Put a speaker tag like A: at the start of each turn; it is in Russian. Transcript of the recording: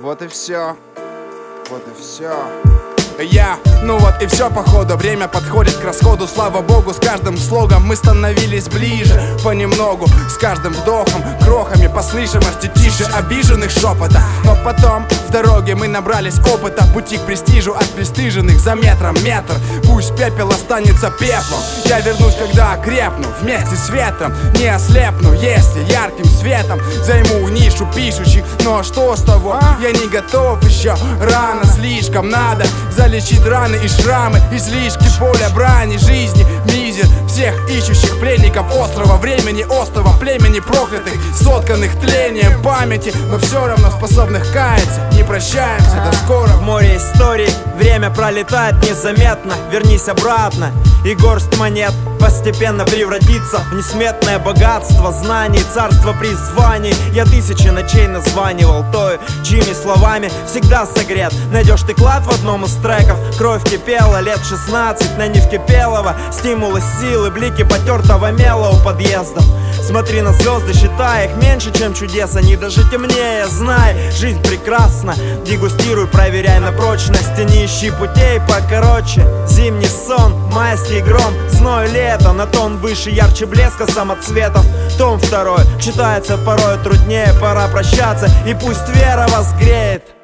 A: Вот и все. Вот и все. Я, ну вот и все походу Время подходит к расходу. Слава богу, с каждым слогом мы становились ближе. Понемногу, с каждым вдохом Крохами по слышимости тише обиженных шепота. Но потом в дороге мы набрались опыта. Пути к престижу от пристыженных за метром метр Пусть пепел останется пеплом. Я вернусь, когда окрепну. Вместе с ветром не ослепну. Если ярким светом займу нишу пишущих. Но что с того? Я не готов еще. Рано слишком надо залечить раны и шрамы. Излишки поля брани жизни всех ищущих пленников острова Времени острова племени проклятых Сотканных тлением памяти Но все равно способных каяться. Не прощаемся, до скоро.
B: В море истории время пролетает незаметно. Вернись обратно и горсть монет Постепенно превратится в несметное богатство Знаний, царство призваний. Я тысячи ночей названивал той, чьими словами всегда согрет. Найдешь ты клад в одном из треков. Кровь кипела лет 16 на невкипелого Стимулы силы, блики потертого мела у подъездов. Смотри на звезды, считай их меньше, чем чудес. Они даже темнее, знай, жизнь прекрасна. Дегустируй, проверяй на прочность Не ищи путей покороче. Зимний сон, майский гром, зной лето На тон выше, ярче блеска самоцветов. Том второй, читается порой труднее Пора прощаться, и пусть вера вас греет